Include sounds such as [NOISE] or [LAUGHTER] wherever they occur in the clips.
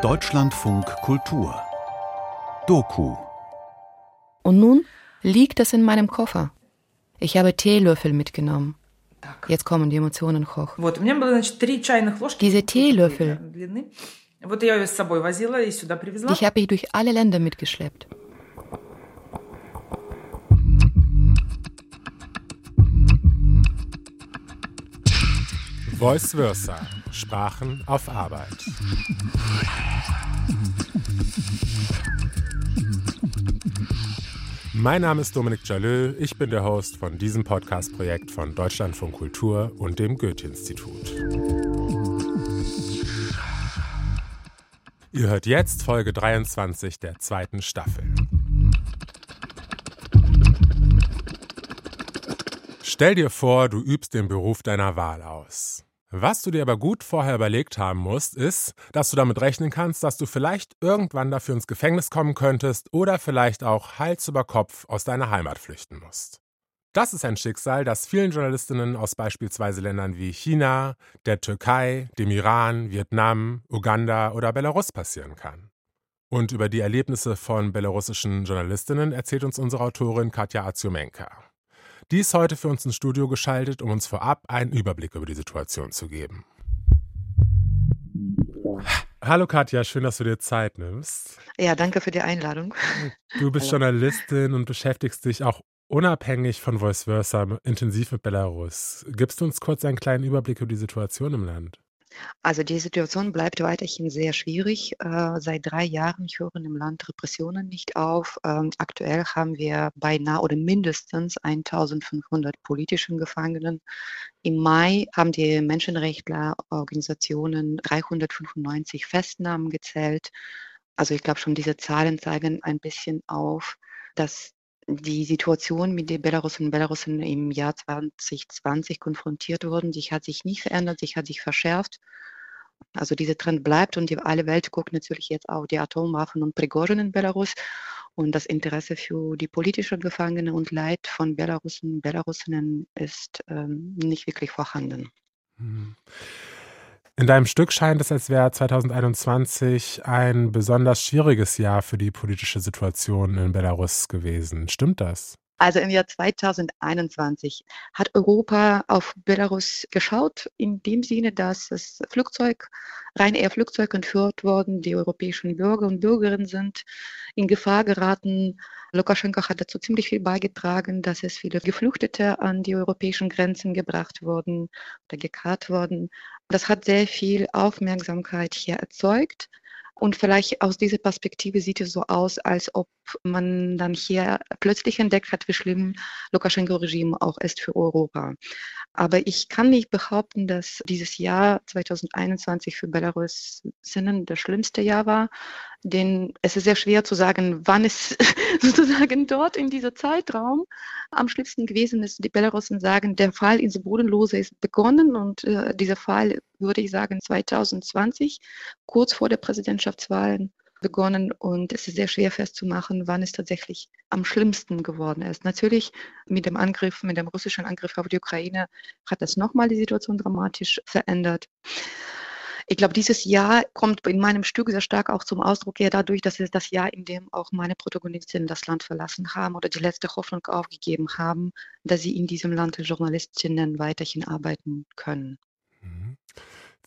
Deutschlandfunk Kultur Doku Und nun liegt es in meinem Koffer. Ich habe Teelöffel mitgenommen. Jetzt kommen die Emotionen hoch. Diese Teelöffel, die habe ich durch alle Länder mitgeschleppt. Voice Versa. Sprachen auf Arbeit. Mein Name ist Dominik Jalö, ich bin der Host von diesem Podcast-Projekt von Deutschlandfunk Kultur und dem Goethe-Institut. Ihr hört jetzt Folge 23 der zweiten Staffel. Stell dir vor, du übst den Beruf deiner Wahl aus. Was du dir aber gut vorher überlegt haben musst, ist, dass du damit rechnen kannst, dass du vielleicht irgendwann dafür ins Gefängnis kommen könntest oder vielleicht auch Hals über Kopf aus deiner Heimat flüchten musst. Das ist ein Schicksal, das vielen Journalistinnen aus beispielsweise Ländern wie China, der Türkei, dem Iran, Vietnam, Uganda oder Belarus passieren kann. Und über die Erlebnisse von belarussischen Journalistinnen erzählt uns unsere Autorin Katja Aziomenka. Die ist heute für uns ins Studio geschaltet, um uns vorab einen Überblick über die Situation zu geben. Hallo Katja, schön, dass du dir Zeit nimmst. Ja, danke für die Einladung. Du bist Hallo. Journalistin und beschäftigst dich auch unabhängig von Voice Versa intensiv mit Belarus. Gibst du uns kurz einen kleinen Überblick über die Situation im Land? Also die Situation bleibt weiterhin sehr schwierig. Äh, seit drei Jahren hören im Land Repressionen nicht auf. Ähm, aktuell haben wir beinahe oder mindestens 1500 politischen Gefangenen. Im Mai haben die Menschenrechtlerorganisationen 395 Festnahmen gezählt. Also ich glaube schon, diese Zahlen zeigen ein bisschen auf, dass die Situation, mit der Belarusinnen und Belarusen im Jahr 2020 konfrontiert wurden, die hat sich nicht verändert, sie hat sich verschärft. Also dieser Trend bleibt und die, alle Welt guckt natürlich jetzt auf die Atomwaffen und Prigozhin in Belarus und das Interesse für die politischen Gefangenen und Leid von Belarusen und Belarusinnen ist ähm, nicht wirklich vorhanden. Mhm. In deinem Stück scheint es, als wäre 2021 ein besonders schwieriges Jahr für die politische Situation in Belarus gewesen. Stimmt das? Also im Jahr 2021 hat Europa auf Belarus geschaut, in dem Sinne, dass das Flugzeug, rein eher Flugzeug entführt worden, die europäischen Bürger und Bürgerinnen sind in Gefahr geraten. Lukaschenko hat dazu ziemlich viel beigetragen, dass es viele Geflüchtete an die europäischen Grenzen gebracht wurden oder gekarrt wurden. Das hat sehr viel Aufmerksamkeit hier erzeugt. Und vielleicht aus dieser Perspektive sieht es so aus, als ob man dann hier plötzlich entdeckt hat, wie schlimm Lukaschenko-Regime auch ist für Europa. Aber ich kann nicht behaupten, dass dieses Jahr 2021 für Belarus Sinnen das schlimmste Jahr war, denn es ist sehr schwer zu sagen, wann es [LAUGHS] sozusagen dort in diesem Zeitraum am schlimmsten gewesen ist. Die Belarusen sagen, der Fall ins Bodenlose ist begonnen und äh, dieser Fall, würde ich sagen, 2020, kurz vor der Präsidentschaftswahl begonnen und es ist sehr schwer festzumachen, wann es tatsächlich am schlimmsten geworden ist. Natürlich mit dem Angriff, mit dem russischen Angriff auf die Ukraine hat das nochmal die Situation dramatisch verändert. Ich glaube, dieses Jahr kommt in meinem Stück sehr stark auch zum Ausdruck, ja dadurch, dass es das Jahr, in dem auch meine Protagonistinnen das Land verlassen haben oder die letzte Hoffnung aufgegeben haben, dass sie in diesem Land als Journalistinnen weiterhin arbeiten können. Mhm.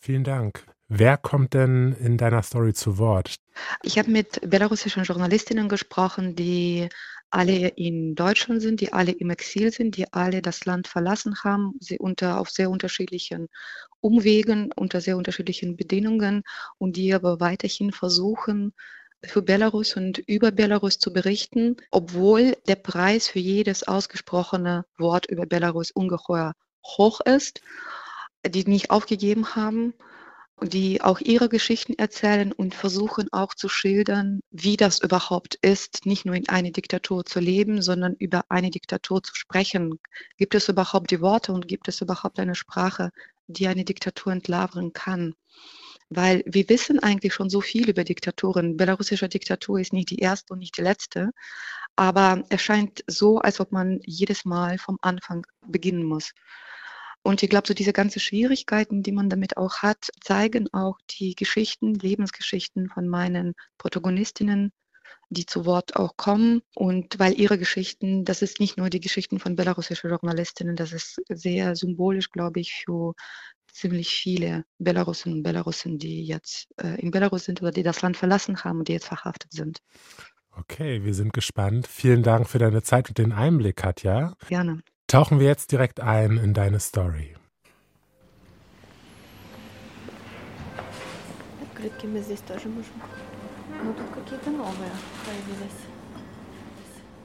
Vielen Dank. Wer kommt denn in deiner Story zu Wort? Ich habe mit belarussischen Journalistinnen gesprochen, die alle in Deutschland sind, die alle im Exil sind, die alle das Land verlassen haben, sie unter auf sehr unterschiedlichen Umwegen, unter sehr unterschiedlichen Bedingungen und die aber weiterhin versuchen, für Belarus und über Belarus zu berichten, obwohl der Preis für jedes ausgesprochene Wort über Belarus ungeheuer hoch ist, die nicht aufgegeben haben die auch ihre Geschichten erzählen und versuchen auch zu schildern, wie das überhaupt ist, nicht nur in einer Diktatur zu leben, sondern über eine Diktatur zu sprechen. Gibt es überhaupt die Worte und gibt es überhaupt eine Sprache, die eine Diktatur entlarven kann? Weil wir wissen eigentlich schon so viel über Diktaturen. Belarussische Diktatur ist nicht die erste und nicht die letzte, aber es scheint so, als ob man jedes Mal vom Anfang beginnen muss. Und ich glaube, so diese ganzen Schwierigkeiten, die man damit auch hat, zeigen auch die Geschichten, Lebensgeschichten von meinen Protagonistinnen, die zu Wort auch kommen. Und weil ihre Geschichten, das ist nicht nur die Geschichten von belarussischen Journalistinnen, das ist sehr symbolisch, glaube ich, für ziemlich viele Belarussen und Belarussen, die jetzt äh, in Belarus sind oder die das Land verlassen haben und die jetzt verhaftet sind. Okay, wir sind gespannt. Vielen Dank für deine Zeit und den Einblick, Katja. Gerne. Tauchen wir jetzt direkt ein in deine Story. Открытки мы здесь тоже можем. Ну, тут какие-то новые появились.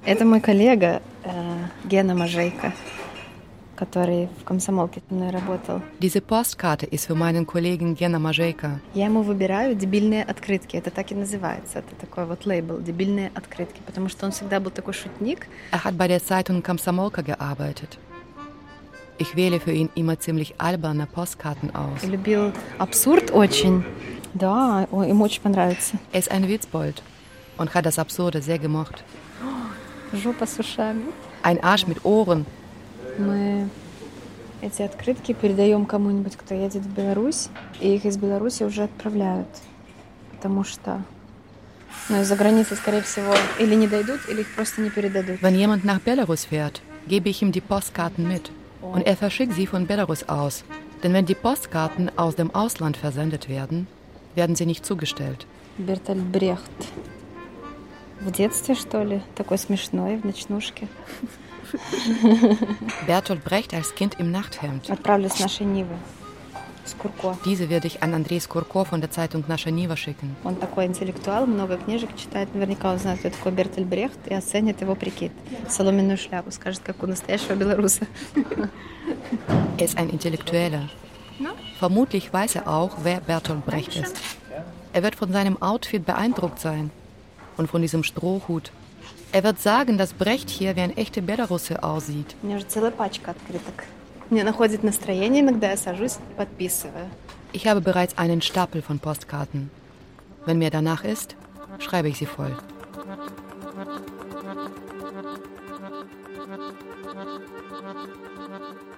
Это мой коллега э, Гена Мажейко который в комсомолке со мной работал. Diese Postkarte ist für meinen Kollegen Gena Majeka. Я ему выбираю дебильные открытки. Это так и называется. Это такой вот лейбл «Дебильные открытки», потому что он всегда был такой шутник. Er hat bei der Zeitung Komsomolka gearbeitet. Ich wähle für ihn immer ziemlich alberne Postkarten aus. Любил абсурд очень. Да, ему очень понравится. Er ist ein Witzbold und hat das Absurde sehr gemocht. Жопа с ушами. Ein Arsch mit Ohren, Мы эти открытки передаем кому-нибудь, кто едет в Беларусь, и их из Беларуси уже отправляют, потому что ну, из-за границы, скорее всего, или не дойдут, или их просто не передадут. Wenn jemand nach Belarus fährt, gebe ich ihm die Postkarten mit und er verschickt sie von Belarus aus. Denn wenn die Postkarten aus dem Ausland versendet werden, werden sie nicht zugestellt. Бертольд Брехт. В детстве, что ли? Такой смешной, в ночнушке. Bertolt Brecht als Kind im Nachthemd. Diese werde ich an Andrei Skurko von der Zeitung Nascha Niva schicken. Он такой интеллектуал, много книжек читает. Наверняка он знает, кто такой Бертель Брехт и оценит его прикид. Соломенную шляпу, скажет, как у настоящего белоруса. Er ist ein Intellektueller. Vermutlich weiß er auch, wer Bertolt Brecht ist. Er wird von seinem Outfit beeindruckt sein und von diesem Strohhut er wird sagen, dass Brecht hier wie ein echter Belarusse aussieht. Ich habe bereits einen Stapel von Postkarten. Wenn mir danach ist, schreibe ich sie voll.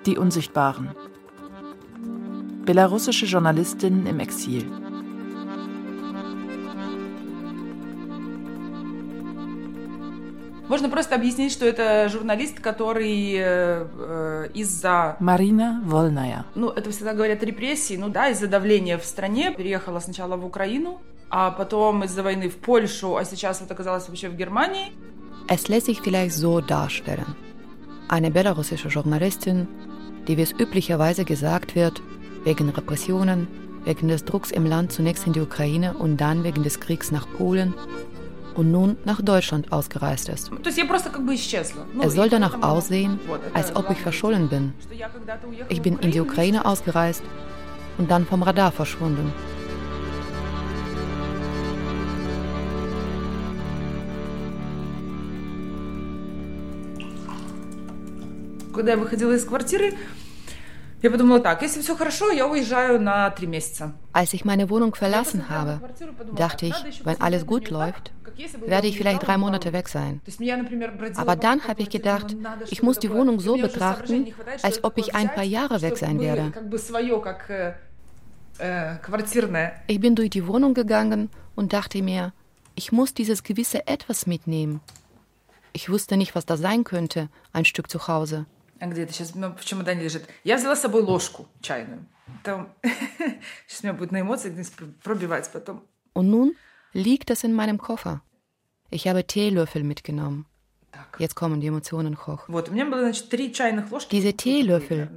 Die Unsichtbaren Belarussische Journalistinnen im Exil. Можно просто объяснить, что это журналист, который э, э, из-за... Марина Вольная. Ну, это всегда говорят репрессии. Ну да, из-за давления в стране. Переехала сначала в Украину, а потом из-за войны в Польшу, а сейчас вот оказалась вообще в Германии. Es lässt sich vielleicht so darstellen. Eine belarussische Journalistin, die, wie es üblicherweise gesagt wird, wegen Repressionen, wegen des Drucks im Land zunächst in die Ukraine und dann wegen des Kriegs nach Polen und nun nach Deutschland ausgereist ist. Es soll danach aussehen, als ob ich verschollen bin. Ich bin in die Ukraine ausgereist und dann vom Radar verschwunden. Когда я выходила из квартиры, Я подумала так, если все хорошо, я уезжаю на три месяца. Als ich meine Wohnung verlassen habe, dachte ich, wenn alles gut läuft, werde ich vielleicht drei Monate weg sein. Aber dann habe ich gedacht, ich muss die Wohnung so betrachten, als ob ich ein paar Jahre weg sein werde. Ich bin durch die Wohnung gegangen und dachte mir, ich muss dieses gewisse Etwas mitnehmen. Ich wusste nicht, was das sein könnte, ein Stück zu Hause. где-то сейчас в чемодане лежит. Я взяла с собой ложку чайную. Там [LAUGHS] сейчас у меня будет на эмоциях пробивать потом. Und nun liegt das in meinem Koffer. Ich habe Teelöffel mitgenommen. Jetzt kommen die Emotionen hoch. Вот, у меня было, значит, три чайных ложки. Diese Teelöffel.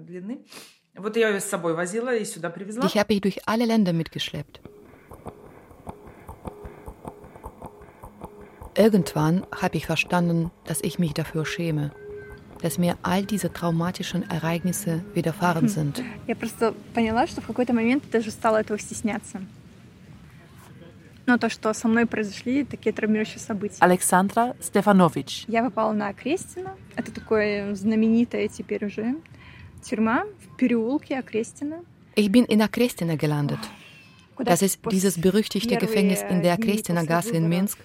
Вот я ее с собой возила и сюда привезла. Die habe ich durch alle Länder mitgeschleppt. Irgendwann habe ich verstanden, dass ich mich dafür schäme dass mir all diese traumatischen Ereignisse widerfahren sind. Я просто поняла, что в какой-то момент даже стала этого стесняться. Но то, что со мной произошли такие травмирующие события. Александра Стефанович. Я попала на Окрестина. Это такое знаменитое теперь уже тюрьма в переулке Окрестина. Ich bin in Akrestina gelandet. Das ist dieses berüchtigte Gefängnis in der Akrestina Gasse in Minsk,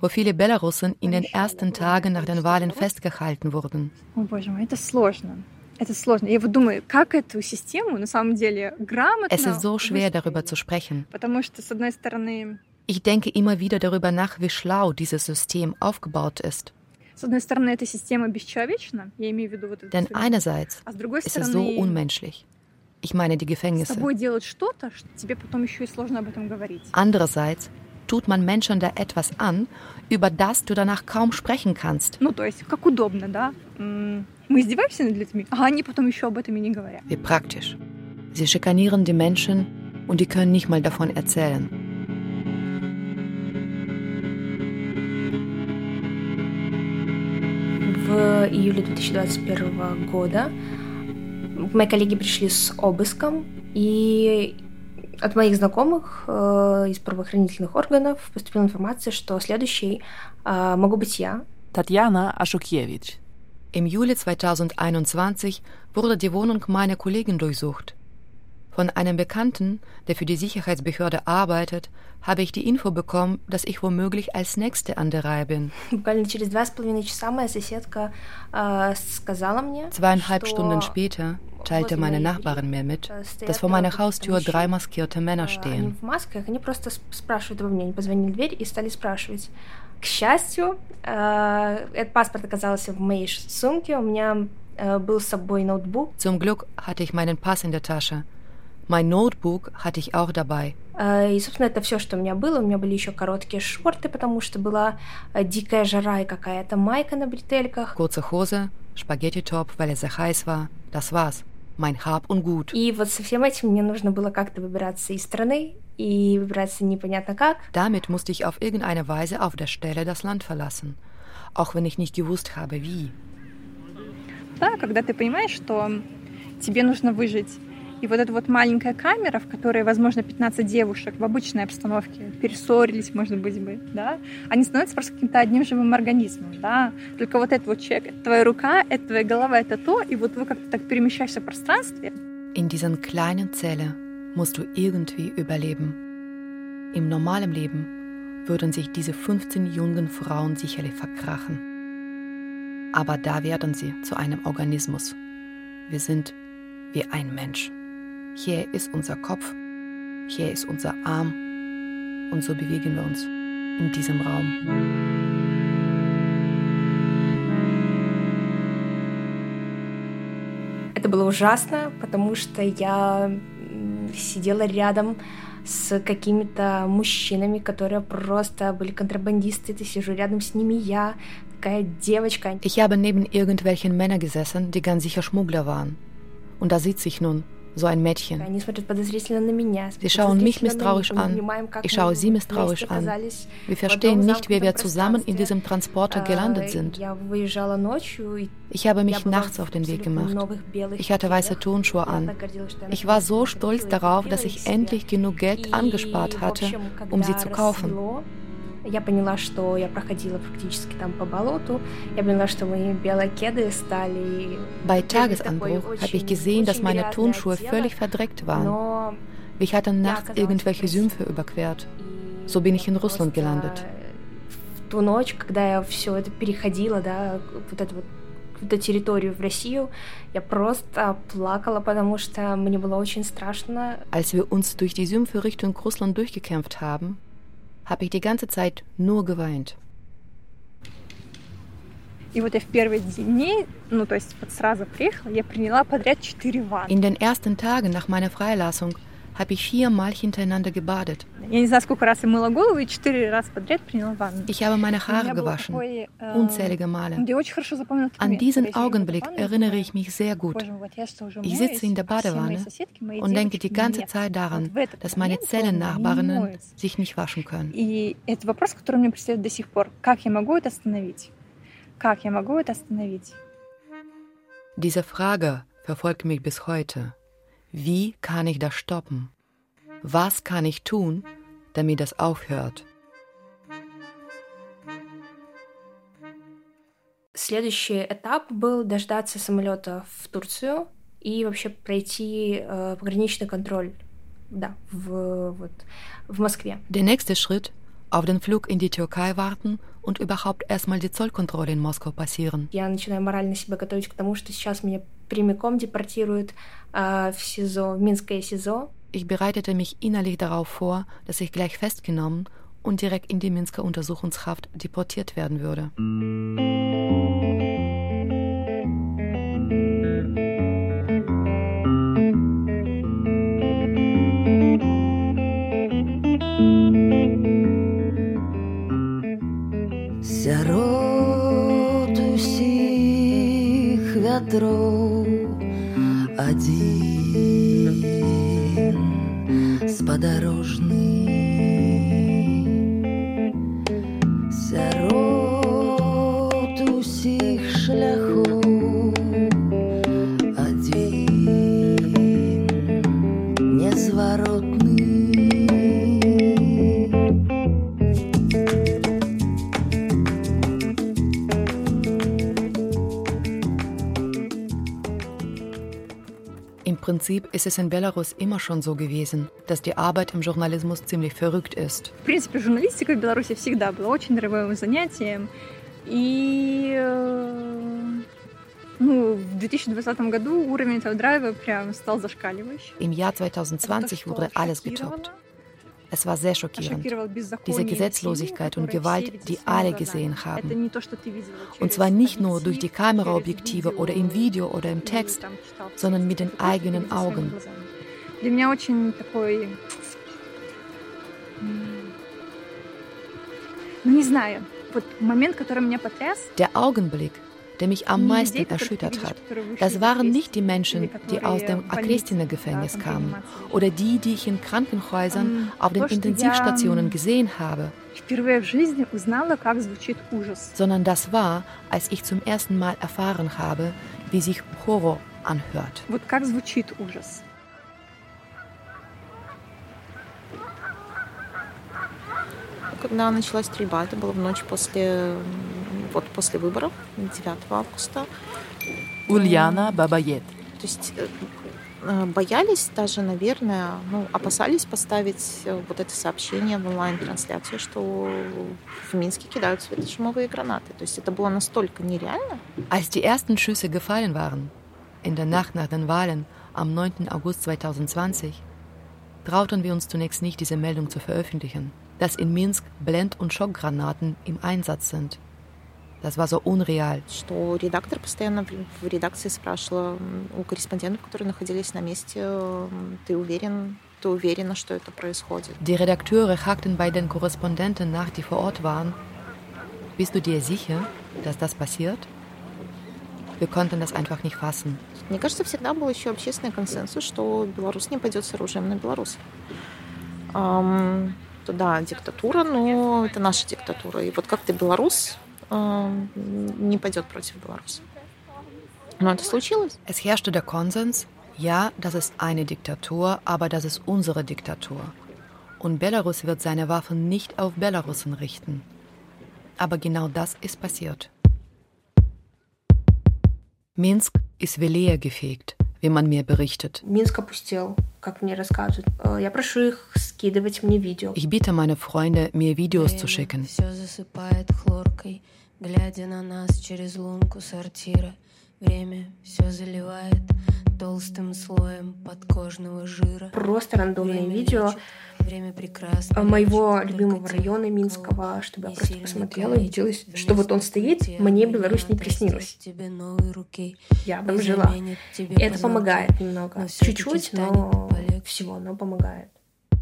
wo viele Belarussen in den ersten Tagen nach den Wahlen festgehalten wurden. Es ist so schwer, darüber zu sprechen. Ich denke immer wieder darüber nach, wie schlau dieses System aufgebaut ist. Denn einerseits ist es so unmenschlich. Ich meine die Gefängnisse. Andererseits tut man Menschen da etwas an, über das du danach kaum sprechen kannst. Ну, то есть, как удобно, да? М, Мы издеваемся над людьми, а они потом еще об этом и не говорят. Wie praktisch. Sie schikanieren die Menschen und die können nicht mal davon erzählen. В июле 2021 года мои коллеги пришли с обыском, и от моих знакомых э, из правоохранительных органов поступила информация, что следующей э, могу быть я. Tatjana Aschukiewicz. Im Juli 2021 wurde die Wohnung meiner Kollegin durchsucht. Von einem Bekannten, der für die Sicherheitsbehörde arbeitet, habe ich die Info bekommen, dass ich womöglich als Nächste an der Reihe bin. Буквально через два с половиной часа моя соседка э, сказала мне, Zweieinhalb что Stunden später teilte meine Nachbarin mir mit, dass vor meiner Haustür drei maskierte Männer Они stehen. в масках, они просто сп- спрашивают обо мне, они позвонили в дверь и стали спрашивать. К счастью, э, этот паспорт оказался в моей ш- сумке, у меня э, был с собой ноутбук, Zum Glück hatte ich meinen Pass in der Tasche. Mein Notebook hatte ich auch dabei. Э, И, собственно, это все, что у меня было. У меня были еще короткие шорты, потому что была э, дикая жара и какая-то майка на бретельках. Kurze Hose, Spaghetti-Top, weil es sehr heiß war. Das war's. Mein Hab und Gut. И вот со всем этим мне нужно было как-то выбираться из страны, и выбираться непонятно как. Damit musste ich auf irgendeine Weise auf der Stelle das Land verlassen. Auch wenn ich nicht gewusst habe, wie. Да, когда ты понимаешь, что тебе нужно выжить. И вот эта вот маленькая камера, в которой, возможно, 15 девушек в обычной обстановке перессорились, может быть, бы, да, они становятся просто каким-то одним живым организмом, да. Только вот этот вот человек, это твоя рука, это твоя голова, это то, и вот вы как-то так перемещаешься в пространстве. In diesen kleinen Zelle musst du irgendwie überleben. Im normalen Leben würden sich diese 15 jungen Frauen sicherlich verkrachen. Aber da werden sie zu einem Organismus. Wir sind wie ein Mensch. Hier ist unser Kopf, hier ist unser Arm und so bewegen wir uns in diesem Raum. Это было ужасно, потому что я м, сидела рядом с какими-то мужчинами, которые просто были контрабандисты. Ты сижу рядом с ними я, такая девочка. Ich habe neben irgendwelchen Männern gesessen, die ganz sicher Schmuggler waren. Und da sitze ich nun, so ein Mädchen. Sie schauen mich misstrauisch an, ich schaue sie misstrauisch an. Wir verstehen nicht, wie wir zusammen in diesem Transporter gelandet sind. Ich habe mich nachts auf den Weg gemacht. Ich hatte weiße Turnschuhe an. Ich war so stolz darauf, dass ich endlich genug Geld angespart hatte, um sie zu kaufen. рассвело, Я поняла, что я проходила практически там по болоту. Я поняла, что мои белые кеды стали... Bei были Tagesanbruch такой habe ich очень- gesehen, dass очень meine грязной Turnschuhe одеждой, völlig verdreckt waren. но Wir hatten nachts оказалась irgendwelche в Sümpfe überquert. И So bin ich in я Russland просто gelandet. В ту ночь, когда я все это переходила, да, вот эту вот эту территорию в Россию, я просто плакала, потому что мне было очень страшно. Als wir uns durch die Sümpfe Richtung Russland durchgekämpft haben, habe ich die ganze Zeit nur geweint. In den ersten Tagen nach meiner Freilassung habe ich viermal hintereinander gebadet. Я не знаю, сколько раз я мыла голову, и 4 раза подряд приняла ванну. Ich habe meine У меня Haare был gewaschen, такой, э, unzählige Male. Я очень хорошо запомнила этот An момент. diesen Я сижу в этой Augenblick ванной и erinnere думаю, ich mich sehr gut. «Боже мой, вот я что, уже Ich sitze in der моюсь, а все мои Badewanne соседки, мои und denke die девочки ganze нет». Zeit Вот daran, в этот dass meine момент словно они не Zellennachbarinnen моются. sich nicht waschen können. И это вопрос, который мне преследует до сих пор. Как я могу это остановить? Как я могу это остановить? Diese Frage verfolgt mich bis heute. Wie kann ich das stoppen? Was kann ich tun, damit das aufhört? Следующий этап был дождаться самолета в Турцию и вообще пройти э, пограничный контроль, да, в, вот, в Москве. Der nächste Schritt, auf den Flug in die Türkei warten und überhaupt erstmal die Zollkontrolle in Moskau passieren. Я начинаю морально себя готовить к тому, что сейчас меня прямиком депортируют äh, в СИЗО, в Минское СИЗО. Ich bereitete mich innerlich darauf vor, dass ich gleich festgenommen und direkt in die Minsker Untersuchungshaft deportiert werden würde. Сярод усіх вятроў адзін подорожный. ist es in Belarus immer schon so gewesen, dass die Arbeit im Journalismus ziemlich verrückt ist. В принципе, журналистика в Беларуси всегда была очень дорогим занятием. И э, ну, в 2020 году уровень этого драйва прям стал зашкаливающим. Im Jahr 2020 wurde alles getoppt. Es war sehr schockierend, diese Gesetzlosigkeit und Gewalt, die alle gesehen haben. Und zwar nicht nur durch die Kameraobjektive oder im Video oder im Text, sondern mit den eigenen Augen. Der Augenblick, der mich am meisten erschüttert hat, das waren nicht die Menschen, die aus dem Akrestine-Gefängnis kamen oder die, die ich in Krankenhäusern auf den Intensivstationen gesehen habe, впервые в жизни узнала, как звучит ужас. sondern das war, als ich zum ersten Mal erfahren habe, wie sich Horror anhört. Вот как звучит ужас. Когда началась стрельба, это было в ночь после, м, вот после выборов, 9 августа. Uliana Babayet. То есть э, э, боялись даже, наверное, ну, опасались поставить э, вот это сообщение в онлайн-трансляцию, что в Минске кидают светошумовые гранаты. То есть это было настолько нереально. Als die ersten Schüsse gefallen waren, in der Nacht nach den Wahlen am 9. August 2020, trauten wir uns zunächst nicht, diese Meldung zu veröffentlichen, dass in Minsk Blend- und Schockgranaten im Einsatz sind. Das war so unreal. что редактор постоянно в редакции спрашивала у корреспондентов, которые находились на месте, ты уверен, ты уверена, что это происходит? Die Redakteure hakten bei den Korrespondenten nach, die vor Ort waren. Bist du dir sicher, dass das passiert? Wir konnten das einfach nicht fassen. Мне кажется, всегда был еще общественный консенсус, что Беларусь не пойдет с оружием на Беларусь. Ам, то да, диктатура, но это наша диктатура. И вот как-то белорус ам, не пойдет против Беларуси. Но это случилось. Es herrschte der Konsens, ja, das ist eine Diktatur, aber das ist unsere Diktatur. Und Belarus wird seine Waffen nicht auf Belarusen richten. Aber genau das ist passiert. Minsk ist wie leer gefegt, wie man mir berichtet. Ich bitte meine Freunde, mir Videos zu schicken. Время все заливает толстым слоем подкожного жира. Просто рандомные Время видео лечит, время прекрасно. э, моего лечит любимого района Минского, чтобы я не просто посмотрела и убедилась, что вот он стоит, мне Беларусь не приснилась. тебе новой руки. Я Не там жила. это позвонки, помогает немного. Чуть-чуть, но всего, но помогает.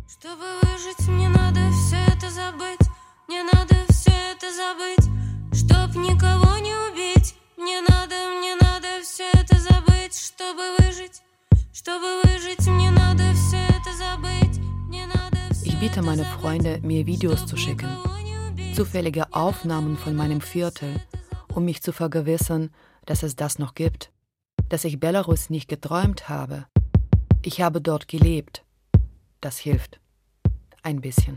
Чтобы выжить, мне надо все это забыть. Мне надо все это забыть. Чтоб никого Ich bitte это meine забыть, Freunde, mir Videos чтоб zu schicken. никого не убить. Zufällige Aufnahmen von meinem Viertel, um mich zu vergewissern, dass es das noch gibt. Dass ich Belarus nicht geträumt habe. Ich habe dort gelebt. Das hilft. Ein bisschen.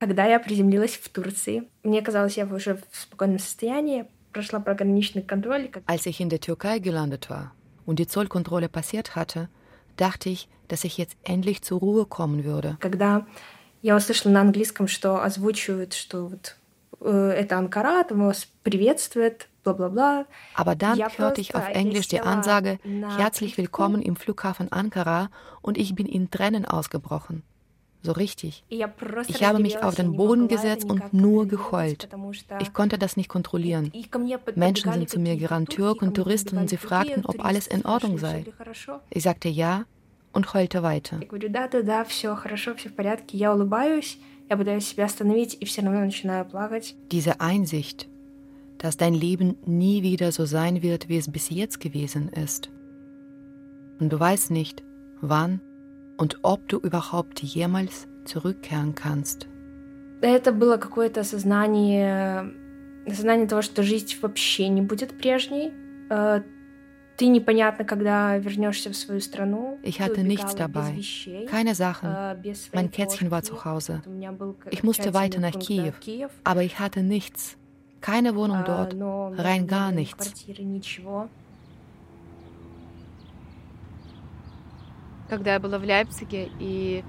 Когда я приземлилась в Турции, мне казалось, я уже в спокойном состоянии, прошла пограничный контроль. как- Als ich in der Türkei gelandet war und die Zollkontrolle passiert hatte, dachte ich, dass ich jetzt endlich zur Ruhe kommen würde. Когда я услышала на английском, что озвучивают, что вот э, это Анкара, там вас приветствует, bla Aber dann hörte ich auf Englisch die Ansage, herzlich willkommen im Flughafen Ankara und ich bin in Tränen ausgebrochen. So richtig. Ich habe mich auf den Boden gesetzt und nur geheult. Ich konnte das nicht kontrollieren. Menschen sind zu mir gerannt, Türken und Touristen, und sie fragten, ob alles in Ordnung sei. Ich sagte ja und heulte weiter. Diese Einsicht, dass dein Leben nie wieder so sein wird, wie es bis jetzt gewesen ist. Und du weißt nicht, wann und ob du überhaupt jemals zurückkehren kannst. Это было какое-то осознание, осознание того, что жизнь вообще не будет прежней. Ты непонятно, когда вернешься в свою страну. Ich hatte nichts dabei, keine Sachen. Mein Kätzchen war zu Hause. Ich musste weiter nach Kiew, aber ich hatte nichts. Keine Wohnung dort, rein gar nichts. Когда я была в Лейпциге, и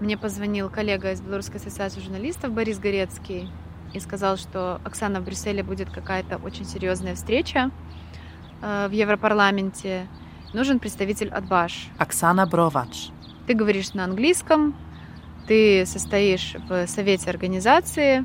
мне позвонил коллега из Белорусской ассоциации журналистов Борис Горецкий и сказал, что Оксана в Брюсселе будет какая-то очень серьезная встреча в Европарламенте. Нужен представитель от БАШ. Оксана Бровач. Ты говоришь на английском, ты состоишь в совете организации,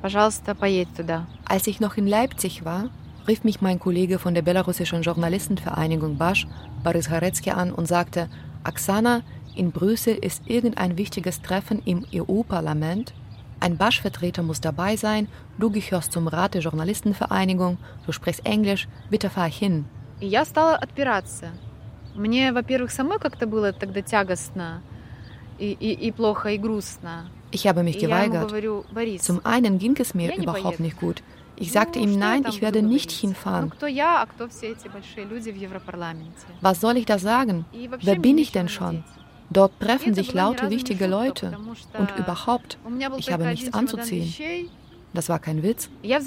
Пожалуйста, поедь туда. Als ich noch in Leipzig war, rief mich mein Kollege von der belarussischen Journalistenvereinigung Basch, Boris Harecki, an und sagte, Aksana, in Brüssel ist irgendein wichtiges Treffen im EU-Parlament. Ein Basch-Vertreter muss dabei sein, du gehörst zum Rat der Journalistenvereinigung, du sprichst Englisch, bitte fahr hin. И я стала отпираться. Мне, во-первых, самой как-то было тогда тягостно и, и, и плохо, и грустно. Ich habe mich geweigert. Zum einen ging es mir überhaupt nicht gut. Ich sagte ihm, nein, ich werde nicht hinfahren. Was soll ich da sagen? Wer bin ich denn schon? Dort treffen sich laute wichtige Leute. Und überhaupt, ich habe nichts anzuziehen. Das war kein Witz. Ich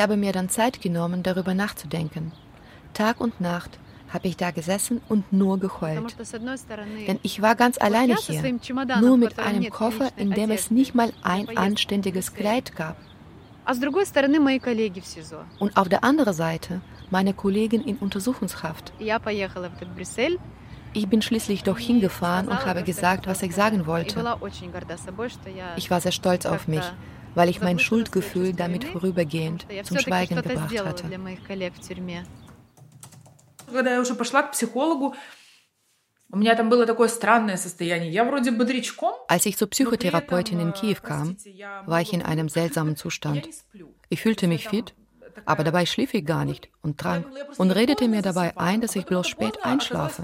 habe mir dann Zeit genommen, darüber nachzudenken. Tag und Nacht habe ich da gesessen und nur geheult. Denn ich war ganz alleine hier, nur mit einem Koffer, in dem es nicht mal ein anständiges Kleid gab. Und auf der anderen Seite meine Kollegen in Untersuchungshaft. Ich bin schließlich doch hingefahren und habe gesagt, was ich sagen wollte. Ich war sehr stolz auf mich, weil ich mein Schuldgefühl damit vorübergehend zum Schweigen gebracht hatte когда я уже пошла к психологу, у меня там было такое странное состояние. Я вроде бодрячком. Als ich zur Psychotherapeutin in Kiew kam, war ich in einem seltsamen Zustand. Ich fühlte mich fit, aber dabei schlief ich gar nicht und trank und redete mir dabei ein, dass ich bloß spät einschlafe.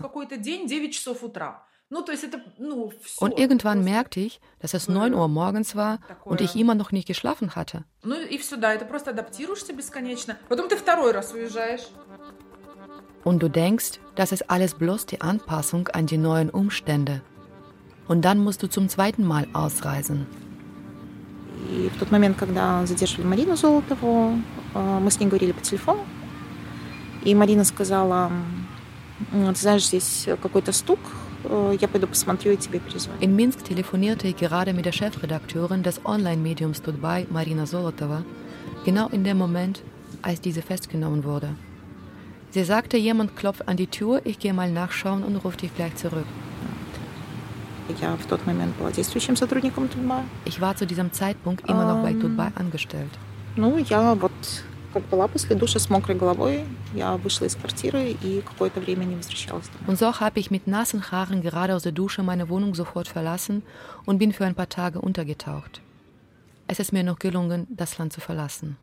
Und irgendwann merkte ich, dass es 9 Uhr morgens war und ich immer noch nicht geschlafen hatte. Und du denkst, das ist alles bloß die Anpassung an die neuen Umstände. Und dann musst du zum zweiten Mal ausreisen. И в тот момент, когда задерживали Марину Золотову, мы с ней говорили по телефону. И Марина сказала, ты знаешь, здесь какой-то стук, я пойду посмотрю и тебе перезвоню. In Minsk telefonierte ich gerade mit der Chefredakteurin des Online-Mediums Tudbay, Marina Zolotova, genau in dem Moment, als diese festgenommen wurde. Sie sagte, jemand klopft an die Tür, ich gehe mal nachschauen und rufe dich gleich zurück. Ich war zu diesem Zeitpunkt immer noch bei Tudbay angestellt. Und so habe ich mit nassen Haaren gerade aus der Dusche meine Wohnung sofort verlassen und bin für ein paar Tage untergetaucht. Es ist mir noch gelungen, das Land zu verlassen.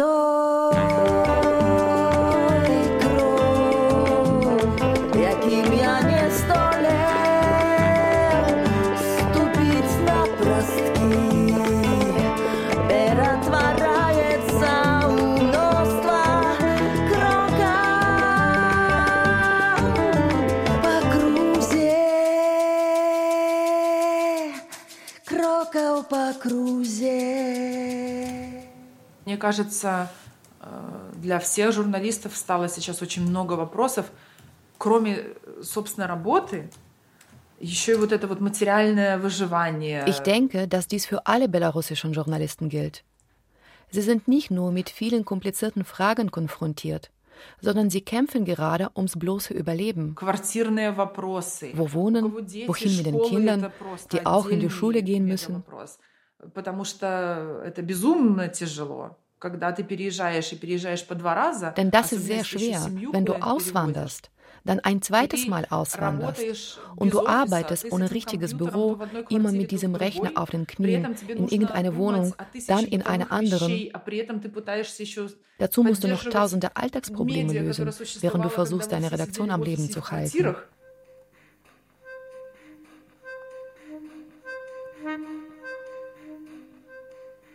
Той кров, яким я не столе, ступить на простки, перетворяется у множества крока по крузе, крока по крузе. Мне кажется, э, Для всех журналистов стало сейчас очень много вопросов, кроме, собственно, работы, еще и вот это вот материальное выживание. Ich denke, dass dies für alle belarussischen Journalisten gilt. Sie sind nicht nur mit vielen komplizierten Fragen konfrontiert, sondern sie kämpfen gerade ums bloße Überleben. Квартирные вопросы. Wo wohnen, wohin mit den Kindern, die auch in die Schule gehen müssen. Потому что это безумно тяжело. Когда ты переезжаешь и переезжаешь по два раза, Denn das ist sehr schwer, wenn du auswanderst, dann ein zweites Mal auswanderst und du arbeitest ohne richtiges Büro, immer mit diesem Rechner auf den Knien, in irgendeine Wohnung, dann in eine anderen. Dazu musst du noch tausende Alltagsprobleme lösen, während du versuchst, deine Redaktion am Leben zu halten.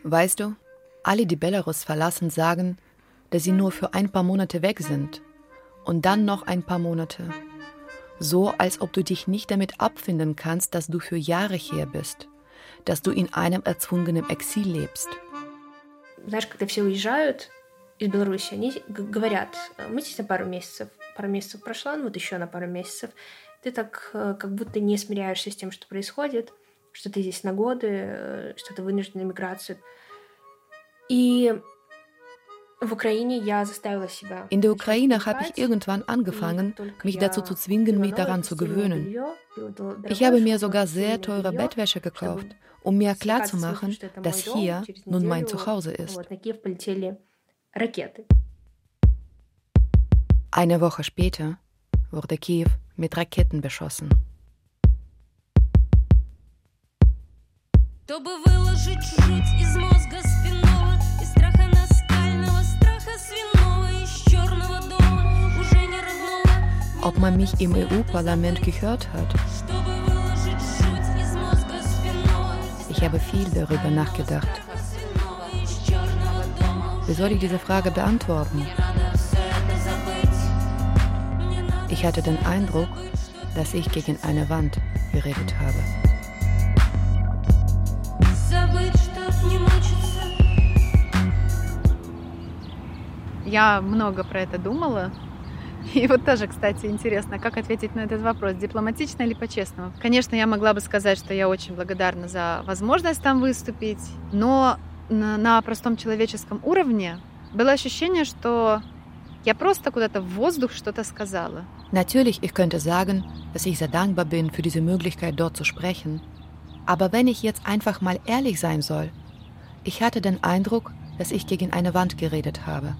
Weißt du, alle, die Belarus verlassen, sagen, dass sie nur für ein paar Monate weg sind und dann noch ein paar Monate. So, als ob du dich nicht damit abfinden kannst, dass du für Jahre hier bist, dass du in einem erzwungenen Exil lebst. Знаешь, когда все уезжают из Беларуси, они говорят, мы здесь на пару месяцев, пару месяцев прошло, ну вот еще на пару месяцев, ты так как будто не смиряешься с тем, что происходит, что ты здесь на годы, что ты вынужден на миграцию. И In der Ukraine habe ich irgendwann angefangen, mich dazu zu zwingen, mich daran zu gewöhnen. Ich habe mir sogar sehr teure Bettwäsche gekauft, um mir klarzumachen, dass hier nun mein Zuhause ist. Eine Woche später wurde Kiew mit Raketen beschossen. Чтобы выложить жуть из мозга спинного и страха наскального, страха свиного из черного дома, уже не родного. Ob man mich im EU-Parlament gehört hat? Чтобы выложить жуть из мозга спинного и Ich habe viel darüber nachgedacht. страха свиного из черного дома. Wie soll ich diese Frage beantworten? Не надо все это забыть. Не надо Ich hatte den Eindruck, dass ich gegen eine Wand geredet habe. Я много про это думала. И вот тоже, кстати, интересно, как ответить на этот вопрос, дипломатично или по-честному. Конечно, я могла бы сказать, что я очень благодарна за возможность там выступить, но на, простом человеческом уровне было ощущение, что я просто куда-то в воздух что-то сказала. Natürlich, ich könnte sagen, dass ich sehr dankbar bin für diese Möglichkeit, dort zu sprechen. Aber wenn ich jetzt einfach mal ehrlich sein soll, ich hatte den Eindruck, dass ich gegen eine Wand geredet habe.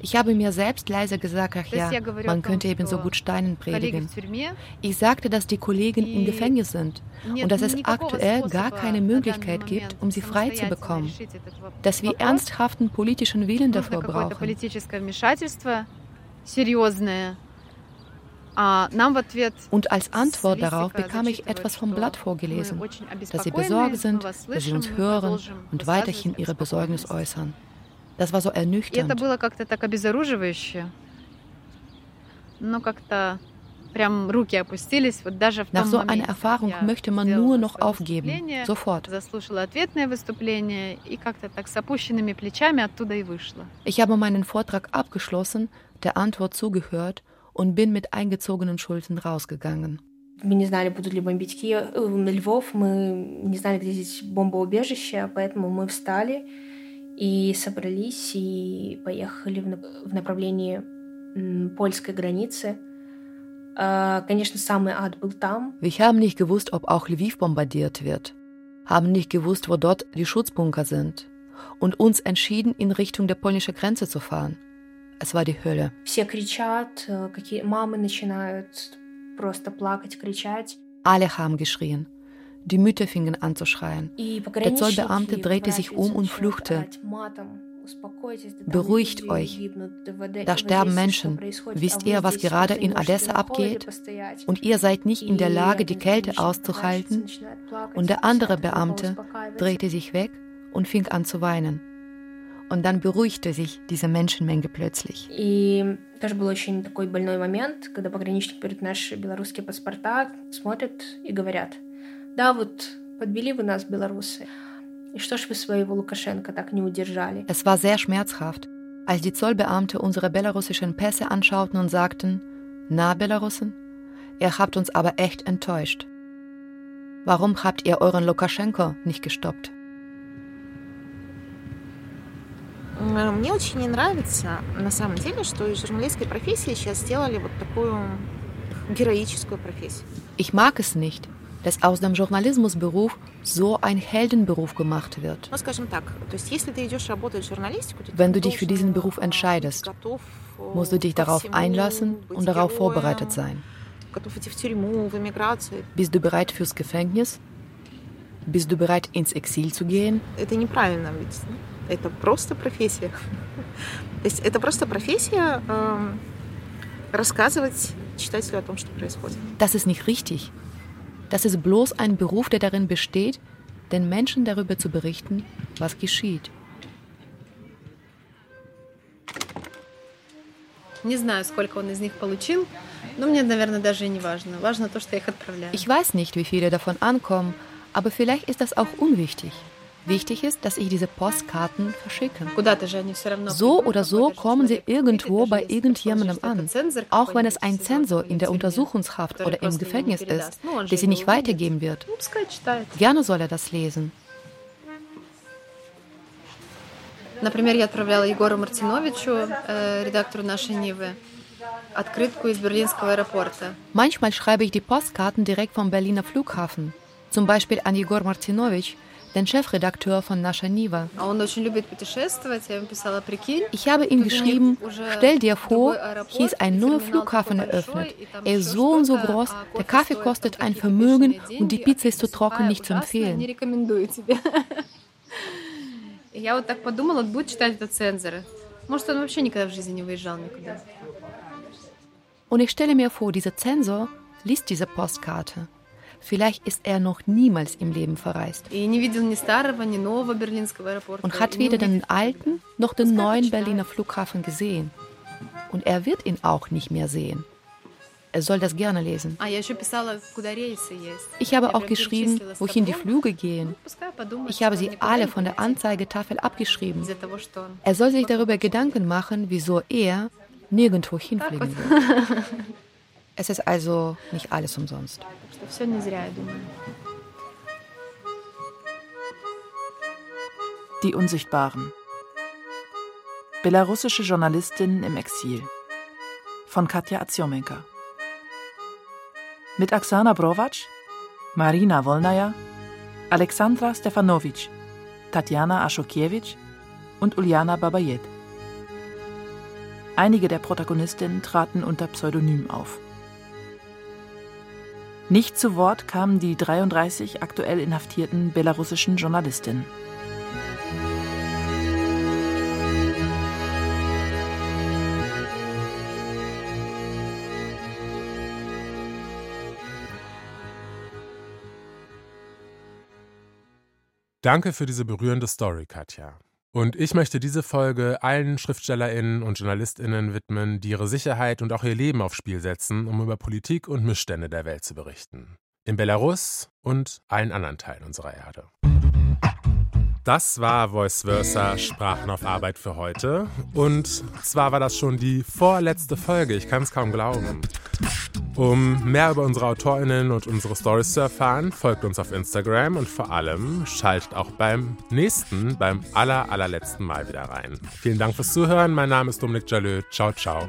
Ich habe mir selbst leise gesagt, ach ja, man könnte eben so gut Steinen predigen. Ich sagte, dass die Kollegen im Gefängnis sind und dass es aktuell gar keine Möglichkeit gibt, um sie frei zu bekommen. Dass wir ernsthaften politischen Willen davor brauchen. Und als Antwort darauf bekam ich etwas vom Blatt vorgelesen, dass sie besorgt sind, dass sie uns hören und weiterhin ihre Besorgnis äußern. Das war so ernüchternd. Nach so einer Erfahrung möchte man nur noch aufgeben, sofort. Ich habe meinen Vortrag abgeschlossen, der Antwort zugehört und bin mit eingezogenen Schultern rausgegangen. Мы не знали, будут ли бомбить Киев, э, Львов, мы не знали, где здесь бомбоубежище, поэтому мы встали и собрались и поехали в нап- в направлении м, польской границы. А, Конечно, самый ад был там. Wir haben nicht gewusst, ob auch Lviv bombardiert wird, haben nicht gewusst, wo dort die Schutzbunker sind und uns entschieden, in Richtung der polnischen Grenze zu fahren. Es war die Hölle. Alle haben geschrien. Die Mütter fingen an zu schreien. Der Zollbeamte drehte sich um und fluchte. Beruhigt euch. Da sterben Menschen. Wisst ihr, was gerade in Odessa abgeht? Und ihr seid nicht in der Lage, die Kälte auszuhalten? Und der andere Beamte drehte sich weg und fing an zu weinen. Und dann beruhigte sich diese Menschenmenge plötzlich. И тоже был очень такой больной момент, когда пограничники берут наши белорусские паспорта, смотрят и говорят, да, вот подвели вы нас, белорусы. Es war sehr schmerzhaft, als die Zollbeamte unsere belarussischen Pässe anschauten und sagten, na Belarussen, ihr habt uns aber echt enttäuscht. Warum habt ihr euren Lukaschenko nicht gestoppt? Мне очень не нравится, на самом деле, что из журналистской профессии сейчас сделали вот такую героическую профессию. Ich mag es nicht, dass aus dem Journalismusberuf so ein Heldenberuf gemacht wird. Wenn du dich für diesen Beruf entscheidest, musst du dich darauf einlassen und darauf vorbereitet sein. Bist du bereit fürs Gefängnis? Bist du bereit, ins Exil zu gehen? Это просто профессия. [LAUGHS] То есть это просто профессия э, рассказывать читателю о том, что происходит. Das ist nicht richtig. Das ist bloß ein Beruf, der darin besteht, den Menschen darüber zu berichten, was geschieht. Не знаю, сколько он из них получил, но мне, наверное, даже и не важно. Важно то, что я их отправляю. Ich weiß nicht, wie viele davon ankommen, aber vielleicht ist das auch unwichtig. Wichtig ist, dass ich diese Postkarten verschicke. So oder so kommen sie irgendwo bei irgendjemandem an, auch wenn es ein Zensor in der Untersuchungshaft oder im Gefängnis ist, der sie nicht weitergeben wird. Gerne soll er das lesen. Например, я отправляла Егору Мартиновичу, редактору нашей Нивы, открытку из берлинского аэропорта. Manchmal schreibe ich die Postkarten direkt vom Berliner Flughafen. Zum Beispiel an Igor Martinovich, den Chefredakteur von Nascha Niva. Ich habe ihm geschrieben, stell dir vor, hier ist ein neuer Flughafen eröffnet. Er ist so und so groß, der Kaffee kostet ein Vermögen und die Pizza ist zu trocken, nicht zu empfehlen. Я вот так подумала, будет читать это цензоры. Может, он вообще никогда в жизни не выезжал никуда. Und ich stelle mir vor, dieser Zensor liest diese Postkarte. Vielleicht ist er noch niemals im Leben verreist. Und hat weder den alten noch den neuen Berliner Flughafen gesehen. Und er wird ihn auch nicht mehr sehen. Er soll das gerne lesen. Ich habe auch geschrieben, wohin die Flüge gehen. Ich habe sie alle von der Anzeigetafel abgeschrieben. Er soll sich darüber Gedanken machen, wieso er nirgendwo hinfliegen wird. [LAUGHS] Es ist also nicht alles umsonst. Die Unsichtbaren. Belarussische Journalistinnen im Exil. Von Katja Azjomenka. Mit Aksana Brovac, Marina Wolnaja, Alexandra Stefanovic, Tatjana Aschokiewicz und Uliana Babayet. Einige der Protagonistinnen traten unter Pseudonym auf. Nicht zu Wort kamen die 33 aktuell inhaftierten belarussischen Journalistinnen. Danke für diese berührende Story, Katja. Und ich möchte diese Folge allen SchriftstellerInnen und JournalistInnen widmen, die ihre Sicherheit und auch ihr Leben aufs Spiel setzen, um über Politik und Missstände der Welt zu berichten. In Belarus und allen anderen Teilen unserer Erde. Das war Voice Versa Sprachen auf Arbeit für heute. Und zwar war das schon die vorletzte Folge, ich kann es kaum glauben. Um mehr über unsere AutorInnen und unsere Stories zu erfahren, folgt uns auf Instagram und vor allem schaltet auch beim nächsten, beim aller, allerletzten Mal wieder rein. Vielen Dank fürs Zuhören. Mein Name ist Dominik Jalö. Ciao, ciao.